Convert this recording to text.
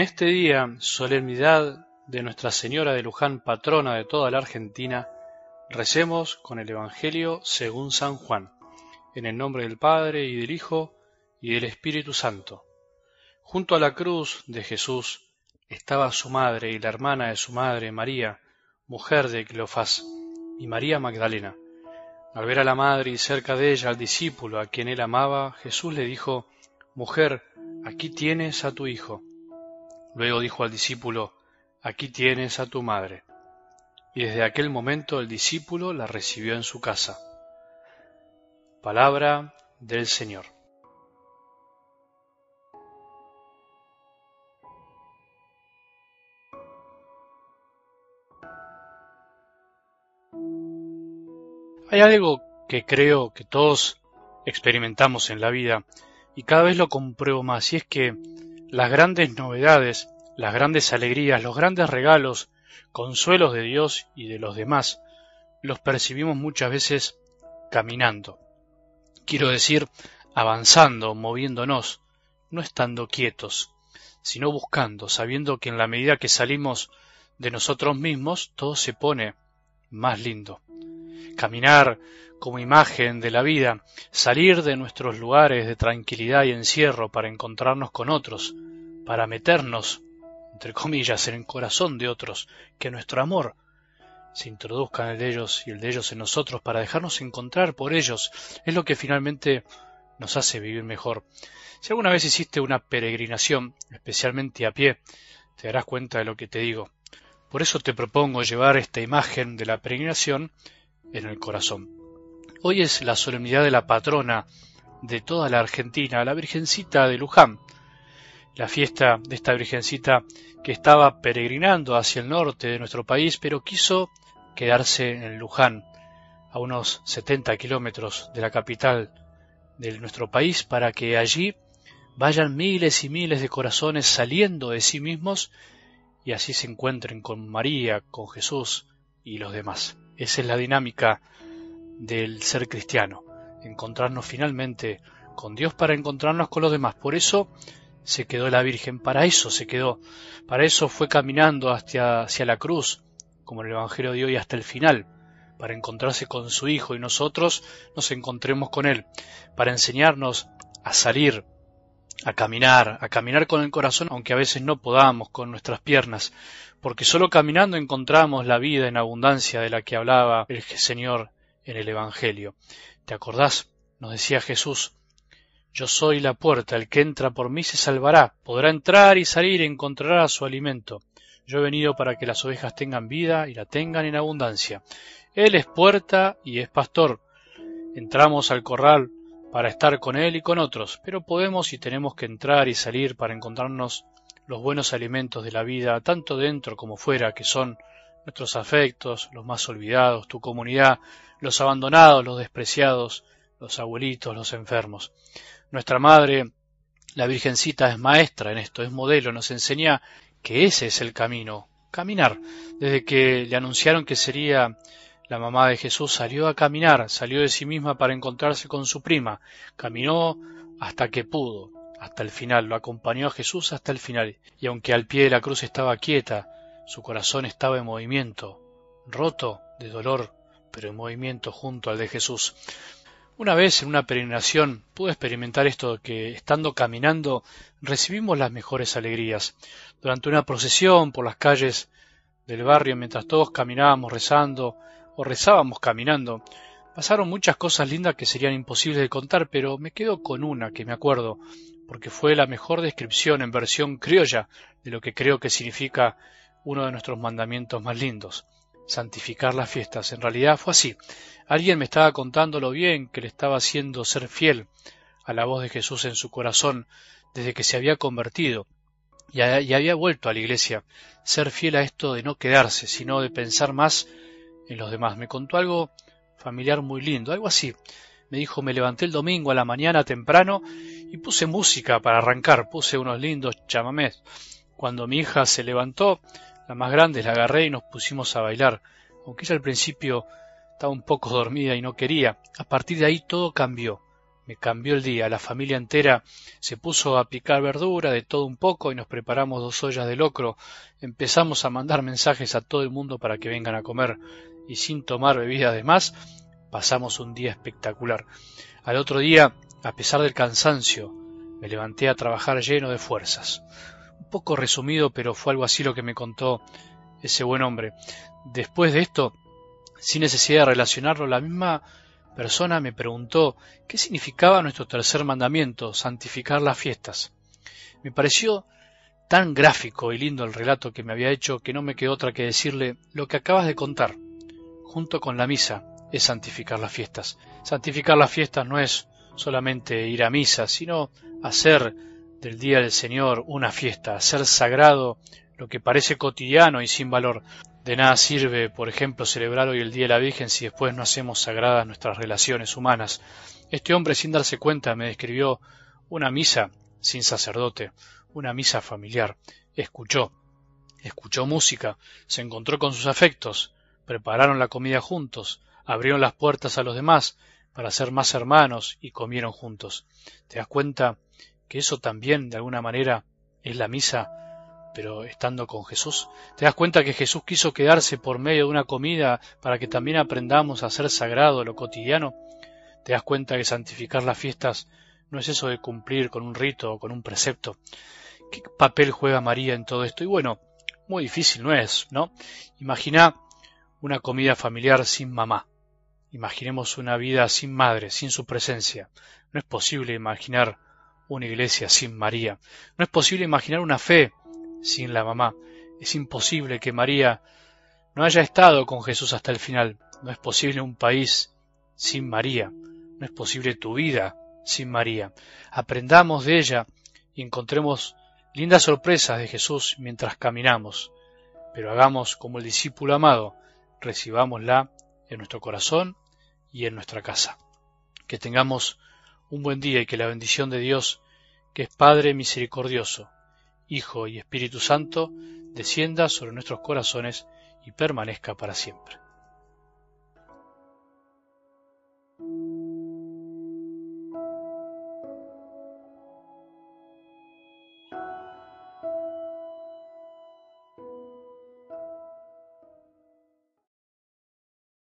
este día, solemnidad de Nuestra Señora de Luján, patrona de toda la Argentina, recemos con el Evangelio según San Juan, en el nombre del Padre y del Hijo y del Espíritu Santo. Junto a la cruz de Jesús estaba su madre y la hermana de su madre, María, mujer de Cleofás, y María Magdalena. Al ver a la madre y cerca de ella al discípulo a quien él amaba, Jesús le dijo, Mujer, aquí tienes a tu hijo. Luego dijo al discípulo, Aquí tienes a tu madre. Y desde aquel momento el discípulo la recibió en su casa. Palabra del Señor. Hay algo que creo que todos experimentamos en la vida y cada vez lo compruebo más y es que las grandes novedades, las grandes alegrías, los grandes regalos, consuelos de Dios y de los demás, los percibimos muchas veces caminando. Quiero decir, avanzando, moviéndonos, no estando quietos, sino buscando, sabiendo que en la medida que salimos de nosotros mismos, todo se pone más lindo. Caminar como imagen de la vida, salir de nuestros lugares de tranquilidad y encierro para encontrarnos con otros, para meternos, entre comillas, en el corazón de otros, que nuestro amor se introduzca en el de ellos y el de ellos en nosotros para dejarnos encontrar por ellos, es lo que finalmente nos hace vivir mejor. Si alguna vez hiciste una peregrinación, especialmente a pie, te darás cuenta de lo que te digo. Por eso te propongo llevar esta imagen de la peregrinación en el corazón. Hoy es la solemnidad de la patrona de toda la Argentina, la Virgencita de Luján, la fiesta de esta Virgencita que estaba peregrinando hacia el norte de nuestro país, pero quiso quedarse en Luján, a unos 70 kilómetros de la capital de nuestro país, para que allí vayan miles y miles de corazones saliendo de sí mismos y así se encuentren con María, con Jesús y los demás. Esa es la dinámica del ser cristiano, encontrarnos finalmente con Dios para encontrarnos con los demás. Por eso se quedó la Virgen, para eso se quedó, para eso fue caminando hacia, hacia la cruz, como en el Evangelio de hoy, hasta el final, para encontrarse con su Hijo y nosotros nos encontremos con Él, para enseñarnos a salir, a caminar, a caminar con el corazón, aunque a veces no podamos con nuestras piernas, porque solo caminando encontramos la vida en abundancia de la que hablaba el Señor en el Evangelio. ¿Te acordás? Nos decía Jesús, yo soy la puerta, el que entra por mí se salvará, podrá entrar y salir y encontrará su alimento. Yo he venido para que las ovejas tengan vida y la tengan en abundancia. Él es puerta y es pastor. Entramos al corral para estar con él y con otros, pero podemos y tenemos que entrar y salir para encontrarnos los buenos alimentos de la vida, tanto dentro como fuera, que son nuestros afectos, los más olvidados, tu comunidad, los abandonados, los despreciados, los abuelitos, los enfermos. Nuestra madre, la Virgencita, es maestra en esto, es modelo, nos enseña que ese es el camino, caminar. Desde que le anunciaron que sería la mamá de Jesús, salió a caminar, salió de sí misma para encontrarse con su prima, caminó hasta que pudo, hasta el final, lo acompañó a Jesús hasta el final, y aunque al pie de la cruz estaba quieta, su corazón estaba en movimiento, roto de dolor, pero en movimiento junto al de Jesús. Una vez en una peregrinación pude experimentar esto que estando caminando recibimos las mejores alegrías. Durante una procesión por las calles del barrio mientras todos caminábamos rezando rezábamos caminando, pasaron muchas cosas lindas que serían imposibles de contar, pero me quedo con una que me acuerdo, porque fue la mejor descripción en versión criolla de lo que creo que significa uno de nuestros mandamientos más lindos santificar las fiestas. En realidad fue así. Alguien me estaba contando lo bien que le estaba haciendo ser fiel a la voz de Jesús en su corazón desde que se había convertido y, había vuelto a la iglesia. Ser fiel a esto de no quedarse, sino de pensar más en los demás. Me contó algo familiar muy lindo, algo así. Me dijo, me levanté el domingo a la mañana temprano y puse música para arrancar, puse unos lindos chamamés. Cuando mi hija se levantó, la más grande, la agarré y nos pusimos a bailar, aunque ella al principio estaba un poco dormida y no quería. A partir de ahí todo cambió. me cambió el día. La familia entera se puso a picar verdura de todo un poco y nos preparamos dos ollas de locro. Empezamos a mandar mensajes a todo el mundo para que vengan a comer y sin tomar bebida de más, pasamos un día espectacular. Al otro día, a pesar del cansancio, me levanté a trabajar lleno de fuerzas. Un poco resumido, pero fue algo así lo que me contó ese buen hombre. Después de esto, sin necesidad de relacionarlo, la misma persona me preguntó qué significaba nuestro tercer mandamiento, santificar las fiestas. Me pareció tan gráfico y lindo el relato que me había hecho que no me quedó otra que decirle lo que acabas de contar, junto con la misa, es santificar las fiestas. Santificar las fiestas no es solamente ir a misa, sino hacer del Día del Señor una fiesta, hacer sagrado lo que parece cotidiano y sin valor. De nada sirve, por ejemplo, celebrar hoy el Día de la Virgen si después no hacemos sagradas nuestras relaciones humanas. Este hombre, sin darse cuenta, me describió una misa sin sacerdote, una misa familiar. Escuchó, escuchó música, se encontró con sus afectos, prepararon la comida juntos, abrieron las puertas a los demás para ser más hermanos y comieron juntos. ¿Te das cuenta que eso también, de alguna manera, es la misa pero estando con Jesús. ¿Te das cuenta que Jesús quiso quedarse por medio de una comida para que también aprendamos a ser sagrado lo cotidiano? ¿Te das cuenta que santificar las fiestas no es eso de cumplir con un rito o con un precepto? ¿Qué papel juega María en todo esto? Y bueno, muy difícil no es, ¿no? Imagina una comida familiar sin mamá. Imaginemos una vida sin madre, sin su presencia. No es posible imaginar una iglesia sin María. No es posible imaginar una fe sin la mamá. Es imposible que María no haya estado con Jesús hasta el final. No es posible un país sin María. No es posible tu vida sin María. Aprendamos de ella y encontremos lindas sorpresas de Jesús mientras caminamos. Pero hagamos como el discípulo amado, recibámosla en nuestro corazón y en nuestra casa. Que tengamos un buen día y que la bendición de Dios, que es Padre misericordioso, Hijo y Espíritu Santo, descienda sobre nuestros corazones y permanezca para siempre.